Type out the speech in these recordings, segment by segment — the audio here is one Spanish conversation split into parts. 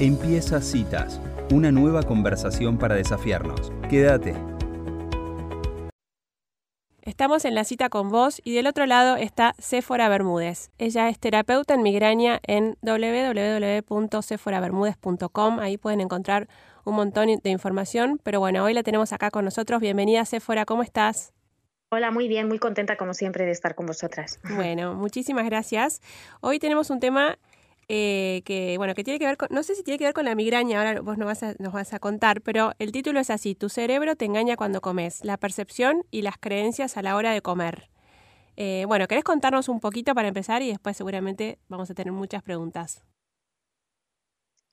Empieza Citas, una nueva conversación para desafiarnos. Quédate. Estamos en la cita con vos y del otro lado está Sephora Bermúdez. Ella es terapeuta en migraña en www.sephorabermúdez.com. Ahí pueden encontrar un montón de información, pero bueno, hoy la tenemos acá con nosotros. Bienvenida Sephora, ¿cómo estás? Hola, muy bien, muy contenta como siempre de estar con vosotras. Bueno, muchísimas gracias. Hoy tenemos un tema eh, que, bueno, que tiene que ver con, no sé si tiene que ver con la migraña, ahora vos nos vas, a, nos vas a contar, pero el título es así, tu cerebro te engaña cuando comes, la percepción y las creencias a la hora de comer. Eh, bueno, ¿querés contarnos un poquito para empezar y después seguramente vamos a tener muchas preguntas?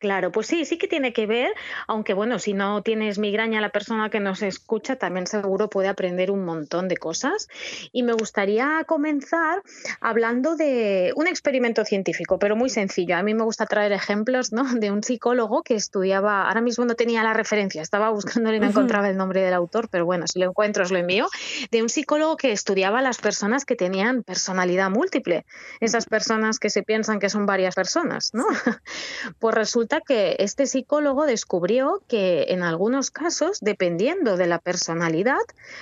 Claro, pues sí, sí que tiene que ver, aunque bueno, si no tienes migraña, la persona que nos escucha también seguro puede aprender un montón de cosas. Y me gustaría comenzar hablando de un experimento científico, pero muy sencillo. A mí me gusta traer ejemplos ¿no? de un psicólogo que estudiaba, ahora mismo no tenía la referencia, estaba buscándolo y no encontraba el nombre del autor, pero bueno, si lo encuentro os lo envío, de un psicólogo que estudiaba a las personas que tenían personalidad múltiple, esas personas que se piensan que son varias personas, ¿no? Pues resulta que este psicólogo descubrió que en algunos casos, dependiendo de la personalidad,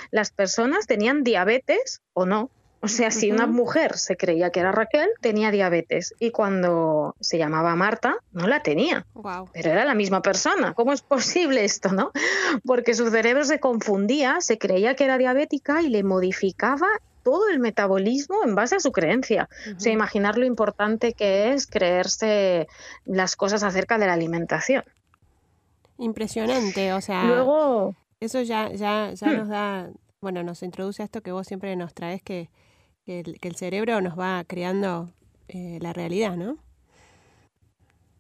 las personas tenían diabetes o no. O sea, si una mujer se creía que era Raquel, tenía diabetes. Y cuando se llamaba Marta, no la tenía. Pero era la misma persona. ¿Cómo es posible esto, no? Porque su cerebro se confundía, se creía que era diabética y le modificaba todo el metabolismo en base a su creencia. O sea, imaginar lo importante que es creerse las cosas acerca de la alimentación. Impresionante, o sea. Luego. Eso ya, ya, ya hmm. nos da. Bueno, nos introduce a esto que vos siempre nos traes, que, que, el, cerebro nos va creando eh, la realidad, ¿no?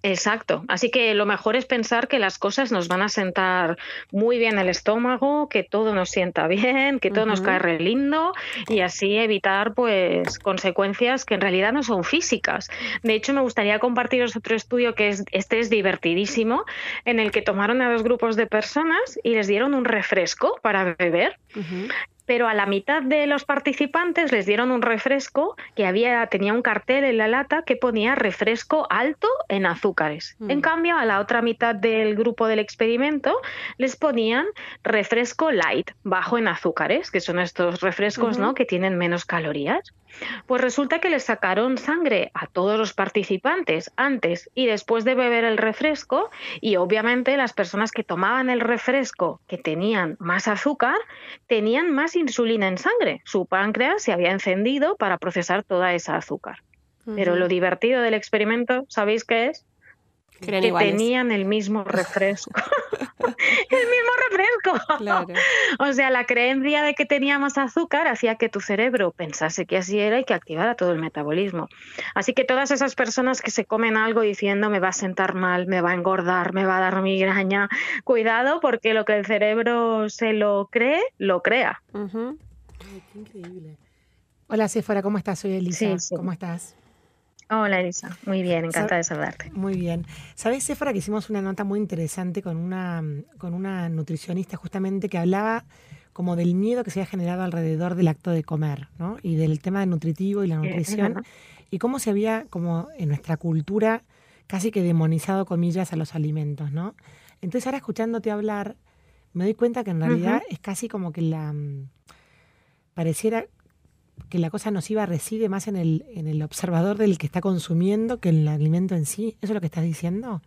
Exacto. Así que lo mejor es pensar que las cosas nos van a sentar muy bien el estómago, que todo nos sienta bien, que todo nos cae re lindo y así evitar pues consecuencias que en realidad no son físicas. De hecho, me gustaría compartiros otro estudio que es este es divertidísimo en el que tomaron a dos grupos de personas y les dieron un refresco para beber pero a la mitad de los participantes les dieron un refresco que había tenía un cartel en la lata que ponía refresco alto en azúcares. Mm. En cambio, a la otra mitad del grupo del experimento les ponían refresco light, bajo en azúcares, que son estos refrescos, ¿no? que tienen menos calorías. Pues resulta que les sacaron sangre a todos los participantes antes y después de beber el refresco y obviamente las personas que tomaban el refresco que tenían más azúcar tenían más insulina en sangre. Su páncreas se había encendido para procesar toda esa azúcar. Pero lo divertido del experimento, ¿sabéis qué es? Que tenían el mismo refresco. el mismo refresco. O sea, la creencia de que teníamos azúcar hacía que tu cerebro pensase que así era y que activara todo el metabolismo. Así que todas esas personas que se comen algo diciendo me va a sentar mal, me va a engordar, me va a dar migraña, cuidado porque lo que el cerebro se lo cree, lo crea. qué increíble. Hola, Sephora, ¿cómo estás? Soy Elisa. ¿Cómo estás? Hola Elisa, muy bien, encantada de saludarte. Muy bien. Sabes, Sephora, que hicimos una nota muy interesante con una, con una nutricionista justamente que hablaba como del miedo que se ha generado alrededor del acto de comer, ¿no? Y del tema nutritivo y la nutrición, y cómo se había, como en nuestra cultura, casi que demonizado, comillas, a los alimentos, ¿no? Entonces ahora escuchándote hablar, me doy cuenta que en realidad es casi como que la... Mm, pareciera que la cosa nociva reside más en el, en el observador del que está consumiendo que en el alimento en sí. ¿Eso es lo que estás diciendo?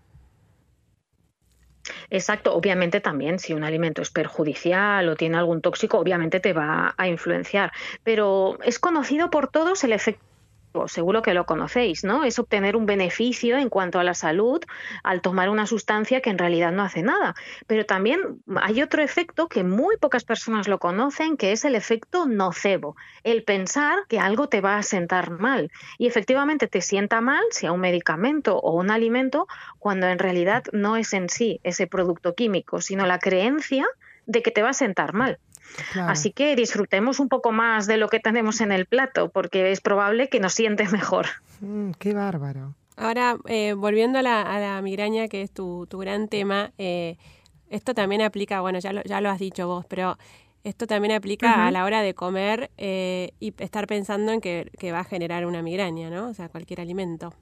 Exacto, obviamente también si un alimento es perjudicial o tiene algún tóxico, obviamente te va a influenciar, pero es conocido por todos el efecto seguro que lo conocéis, ¿no? Es obtener un beneficio en cuanto a la salud al tomar una sustancia que en realidad no hace nada. Pero también hay otro efecto que muy pocas personas lo conocen, que es el efecto nocebo, el pensar que algo te va a sentar mal. Y efectivamente te sienta mal si a un medicamento o un alimento, cuando en realidad no es en sí ese producto químico, sino la creencia de que te va a sentar mal. Así que disfrutemos un poco más de lo que tenemos en el plato, porque es probable que nos siente mejor. Mm, qué bárbaro. Ahora, eh, volviendo a la, migraña, que es tu, gran tema, eh, esto también aplica, bueno, ya lo, ya lo has dicho vos, pero esto también aplica a la hora de comer eh, y estar pensando en que, que, va a generar una migraña, ¿no? O sea, cualquier alimento.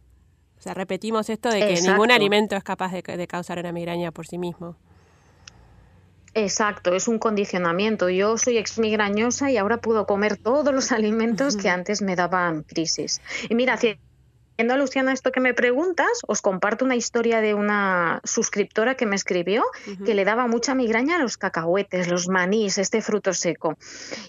O sea, repetimos esto de que ningún alimento es capaz de, de causar una migraña por sí mismo. Exacto, es un condicionamiento. Yo soy exmigrañosa y ahora puedo comer todos los alimentos que antes me daban crisis. Y mira, Alusión a esto que me preguntas, os comparto una historia de una suscriptora que me escribió que le daba mucha migraña a los cacahuetes, los manís, este fruto seco.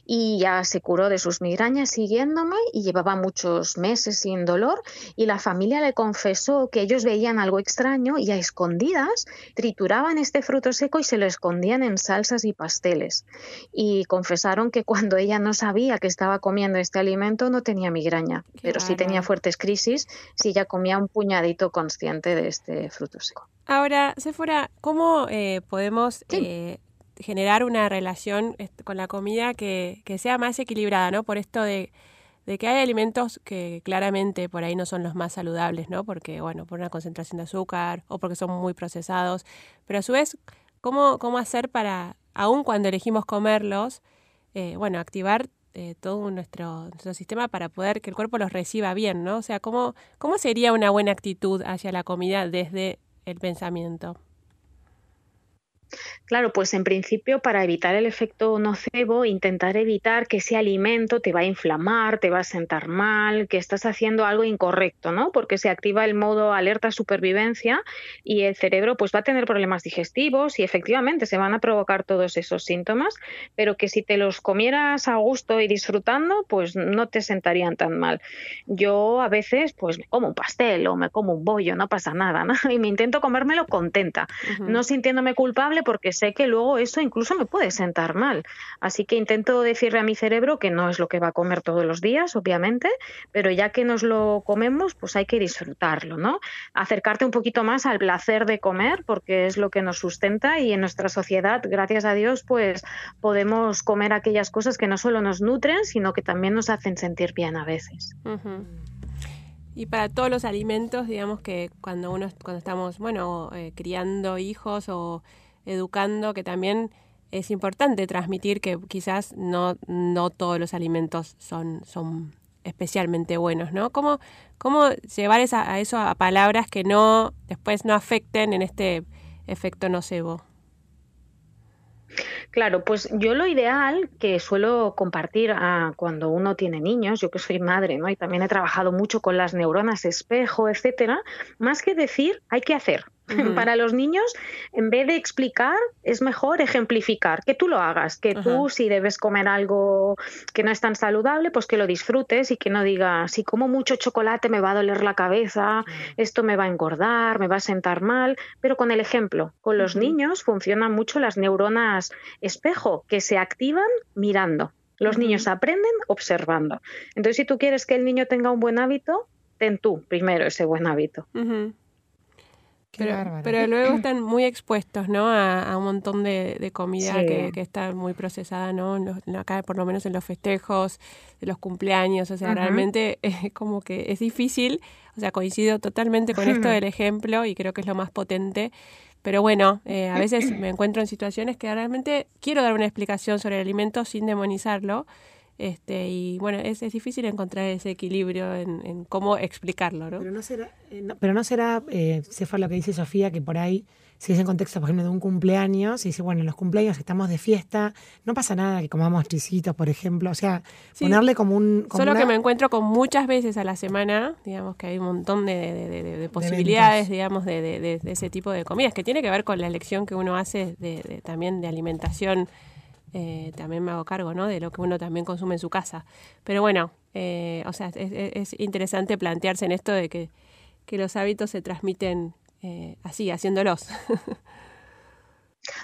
Y ya se curó de sus migrañas siguiéndome y llevaba muchos meses sin dolor. Y la familia le confesó que ellos veían algo extraño y a escondidas trituraban este fruto seco y se lo escondían en salsas y pasteles. Y confesaron que cuando ella no sabía que estaba comiendo este alimento no tenía migraña, pero sí tenía fuertes crisis si ya comía un puñadito consciente de este fruto seco. Ahora, Sephora, ¿cómo eh, podemos eh, generar una relación con la comida que, sea más equilibrada, ¿no? Por esto de, que hay alimentos que claramente por ahí no son los más saludables, ¿no? Porque, bueno, por una concentración de azúcar o porque son muy procesados. Pero a su vez, ¿cómo, cómo hacer para, aun cuando elegimos comerlos, eh, bueno, activar eh, todo nuestro, nuestro, sistema para poder que el cuerpo los reciba bien, ¿no? O sea, ¿cómo, ¿cómo sería una buena actitud hacia la comida desde el pensamiento? Claro, pues en principio para evitar el efecto nocebo, intentar evitar que ese alimento te va a inflamar, te va a sentar mal, que estás haciendo algo incorrecto, ¿no? Porque se activa el modo alerta supervivencia y el cerebro pues va a tener problemas digestivos y efectivamente se van a provocar todos esos síntomas, pero que si te los comieras a gusto y disfrutando, pues no te sentarían tan mal. Yo a veces pues me como un pastel o me como un bollo, no pasa nada, ¿no? Y me intento comérmelo contenta, no sintiéndome culpable porque sé que luego eso incluso me puede sentar mal. Así que intento decirle a mi cerebro que no es lo que va a comer todos los días, obviamente, pero ya que nos lo comemos, pues hay que disfrutarlo, ¿no? Acercarte un poquito más al placer de comer, porque es lo que nos sustenta y en nuestra sociedad, gracias a Dios, pues podemos comer aquellas cosas que no solo nos nutren, sino que también nos hacen sentir bien a veces. Y para todos los alimentos, digamos que cuando uno cuando estamos, bueno, eh, criando hijos o educando, que también es importante transmitir que quizás no, no todos los alimentos son, son especialmente buenos, ¿no? ¿Cómo, cómo llevar esa, a eso a palabras que no después no afecten en este efecto nocebo? Claro, pues yo lo ideal que suelo compartir cuando uno tiene niños, yo que soy madre, ¿no? Y también he trabajado mucho con las neuronas espejo, etcétera, más que decir, hay que hacer. Para los niños, en vez de explicar, es mejor ejemplificar, que tú lo hagas, que tú si debes comer algo que no es tan saludable, pues que lo disfrutes y que no digas, si como mucho chocolate me va a doler la cabeza, esto me va a engordar, me va a sentar mal, pero con el ejemplo. Con los niños funcionan mucho las neuronas espejo, que se activan mirando. Los niños aprenden observando. Entonces, si tú quieres que el niño tenga un buen hábito, ten tú primero ese buen hábito. Pero, luego están muy expuestos, ¿no? A, un montón de, comida que, está muy procesada, ¿no? acá, por lo menos en los festejos, de los cumpleaños, o sea, realmente es como que es difícil, o sea, coincido totalmente con esto del ejemplo y creo que es lo más potente. Pero bueno, eh, a veces me encuentro en situaciones que realmente quiero dar una explicación sobre el alimento sin demonizarlo este, y bueno, es, es difícil encontrar ese equilibrio en, cómo explicarlo, ¿no? Pero no será, eh, pero no será eh, lo que dice Sofía, que por ahí, si es en contexto, por ejemplo, de un cumpleaños, y dice, bueno, en los cumpleaños estamos de fiesta, no pasa nada que comamos tricitos, por ejemplo, o sea, ponerle como un... Solo que me encuentro con muchas veces a la semana, digamos que hay un montón de, posibilidades, digamos, de, ese tipo de comidas, que tiene que ver con la elección que uno hace de, también de alimentación eh, también me hago cargo ¿no? de lo que uno también consume en su casa. Pero bueno, eh, o sea, es, interesante plantearse en esto de que, los hábitos se transmiten eh, así, haciéndolos.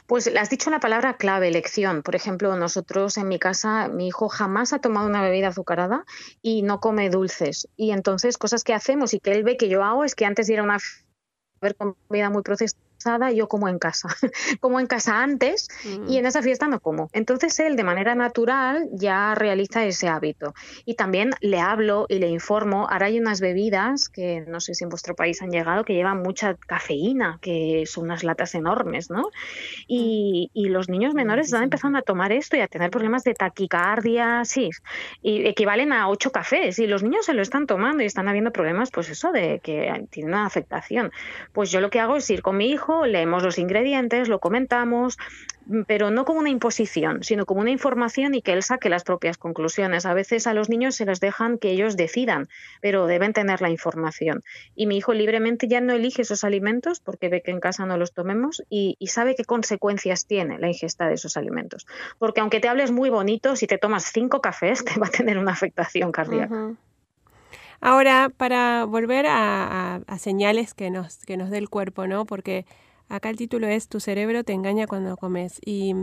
Pues has dicho la palabra clave, elección. Por ejemplo, nosotros en mi casa, mi hijo jamás ha tomado una bebida azucarada y no come dulces. Y entonces, cosas que hacemos y que él ve que yo hago es que antes de ir a una comida muy procesada, yo como en casa, como en casa antes y mm. en esa fiesta no como. Entonces él de manera natural ya realiza ese hábito. Y también le hablo y le informo, ahora hay unas bebidas que no sé si en vuestro país han llegado, que llevan mucha cafeína, que son unas latas enormes, ¿no? Y, y los niños menores están empezando a tomar esto y a tener problemas de taquicardia, sí, y equivalen a ocho cafés y los niños se lo están tomando y están habiendo problemas, pues eso, de que tiene una afectación. Pues yo lo que hago es ir con mi hijo, leemos los ingredientes, lo comentamos, mm, pero no como una imposición, sino como una información y que él saque las propias conclusiones. A veces a los niños se les dejan que ellos decidan, pero deben tener la información. Y mi hijo libremente ya no elige esos alimentos porque ve que en casa no los tomemos y, sabe qué consecuencias tiene la ingesta de esos alimentos. Porque aunque te hables muy bonito, si te tomas cinco cafés, te va a tener una afectación cardíaca. Ahora, para volver a, señales que nos, que nos dé el cuerpo, ¿no? Porque Acá el título es Tu cerebro te engaña cuando comes. Y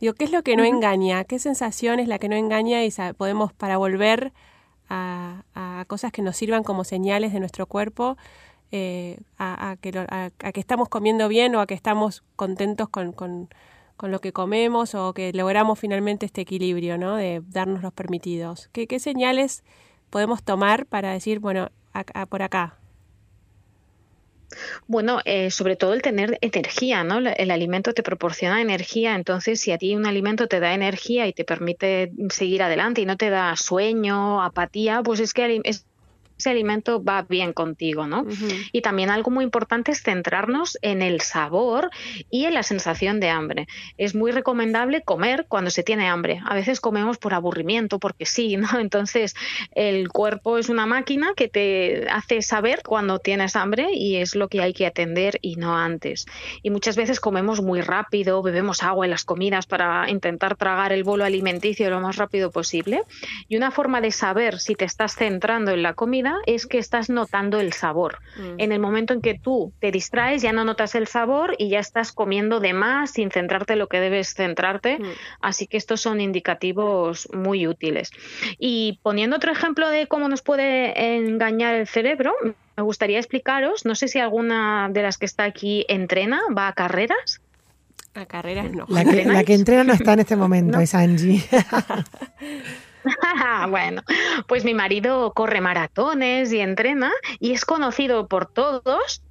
digo, ¿qué es lo que no engaña? ¿Qué sensación es la que no engaña? Y podemos, para volver a, cosas que nos sirvan como señales de nuestro cuerpo, eh, a, que que estamos comiendo bien o a que estamos contentos con, con, lo que comemos o que logramos finalmente este equilibrio, ¿no? De darnos los permitidos. ¿Qué, qué señales podemos tomar para decir, bueno, por acá, bueno, eh, sobre todo el tener energía, ¿no? El alimento te proporciona energía, entonces si a ti un alimento te da energía y te permite seguir adelante y no te da sueño, apatía, pues es que es ese alimento va bien contigo, ¿no? Y también algo muy importante es centrarnos en el sabor y en la sensación de hambre. Es muy recomendable comer cuando se tiene hambre. A veces comemos por aburrimiento, porque sí, ¿no? Entonces, el cuerpo es una máquina que te hace saber cuando tienes hambre y es lo que hay que atender y no antes. Y muchas veces comemos muy rápido, bebemos agua en las comidas para intentar tragar el bolo alimenticio lo más rápido posible. Y una forma de saber si te estás centrando en la comida es que estás notando el sabor. Mm. En el momento en que tú te distraes, ya no notas el sabor y ya estás comiendo de más sin centrarte en lo que debes centrarte. Mm. Así que estos son indicativos muy útiles. Y poniendo otro ejemplo de cómo nos puede engañar el cerebro, me gustaría explicaros, no sé si alguna de las que está aquí entrena, va a carreras. A carreras no. La que, entrena no está en este momento, es Angie. bueno, pues mi marido corre maratones y entrena y es conocido por todos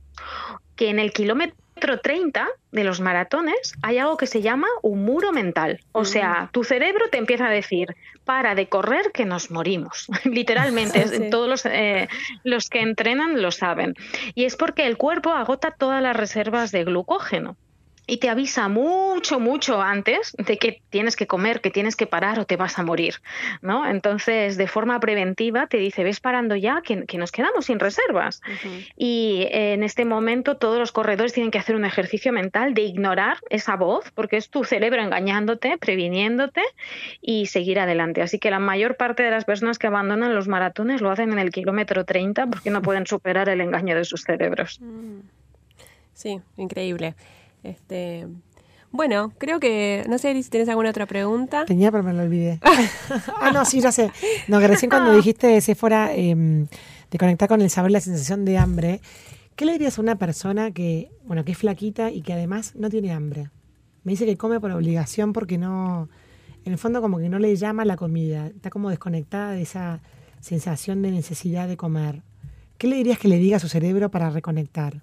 que en el kilómetro 30 de los maratones hay algo que se llama un muro mental. O mm. sea, tu cerebro te empieza a decir, para de correr que nos morimos. Literalmente, todos los, eh, los que entrenan lo saben. Y es porque el cuerpo agota todas las reservas de glucógeno y te avisa mucho, mucho antes de que tienes que comer, que tienes que parar o te vas a morir, ¿no? Entonces, de forma preventiva te dice, ves parando ya, que, nos quedamos sin reservas. Y en este momento todos los corredores tienen que hacer un ejercicio mental de ignorar esa voz, porque es tu cerebro engañándote, previniéndote y seguir adelante. Así que la mayor parte de las personas que abandonan los maratones lo hacen en el kilómetro 30 porque no pueden superar el engaño de sus cerebros. Mm. Sí, increíble. Este, bueno, creo que, no sé si tienes alguna otra pregunta. Tenía, pero me lo olvidé. ah, no, sí, ya sé. No, que recién cuando dijiste, si fuera em, de conectar con el sabor y la sensación de hambre, ¿qué le dirías a una persona que, bueno, que es flaquita y que además no tiene hambre? Me dice que come por obligación porque no, en el fondo como que no le llama la comida, está como desconectada de esa sensación de necesidad de comer. ¿Qué le dirías que le diga a su cerebro para reconectar?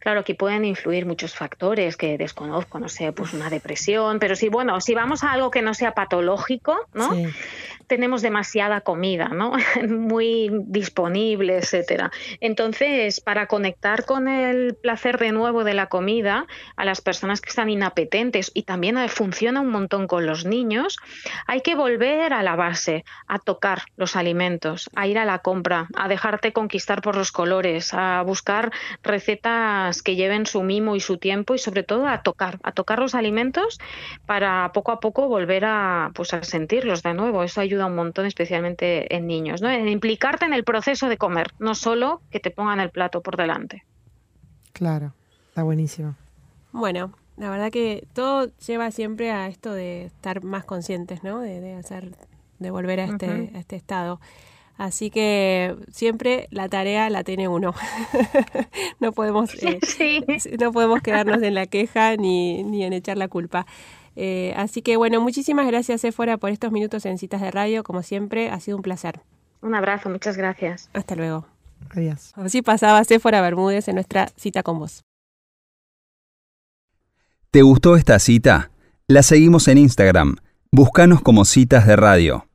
Claro, aquí pueden influir muchos factores que desconozco, no sé, pues una depresión, pero sí, bueno, si vamos a algo que no sea patológico, ¿no? Tenemos demasiada comida, ¿no? Muy disponible, etcétera. Entonces, para conectar con el placer de nuevo de la comida, a las personas que están inapetentes y también funciona un montón con los niños, hay que volver a la base, a tocar los alimentos, a ir a la compra, a dejarte conquistar por los colores, a buscar recetas que lleven su mimo y su tiempo y sobre todo a tocar, a tocar los alimentos para poco a poco volver a pues a sentirlos de nuevo. Eso ayuda un montón, especialmente en niños, ¿no? En implicarte en el proceso de comer, no solo que te pongan el plato por delante. Claro, está buenísimo. Bueno, la verdad que todo lleva siempre a esto de estar más conscientes, ¿no? De, hacer, de volver a este, a este estado. Así que siempre la tarea la tiene uno. no, podemos, eh, no podemos quedarnos en la queja ni, ni en echar la culpa. Eh, así que bueno, muchísimas gracias, Sephora, por estos minutos en Citas de Radio. Como siempre, ha sido un placer. Un abrazo, muchas gracias. Hasta luego. Adiós. Así pasaba Sephora Bermúdez en nuestra cita con vos. ¿Te gustó esta cita? La seguimos en Instagram. Búscanos como Citas de Radio.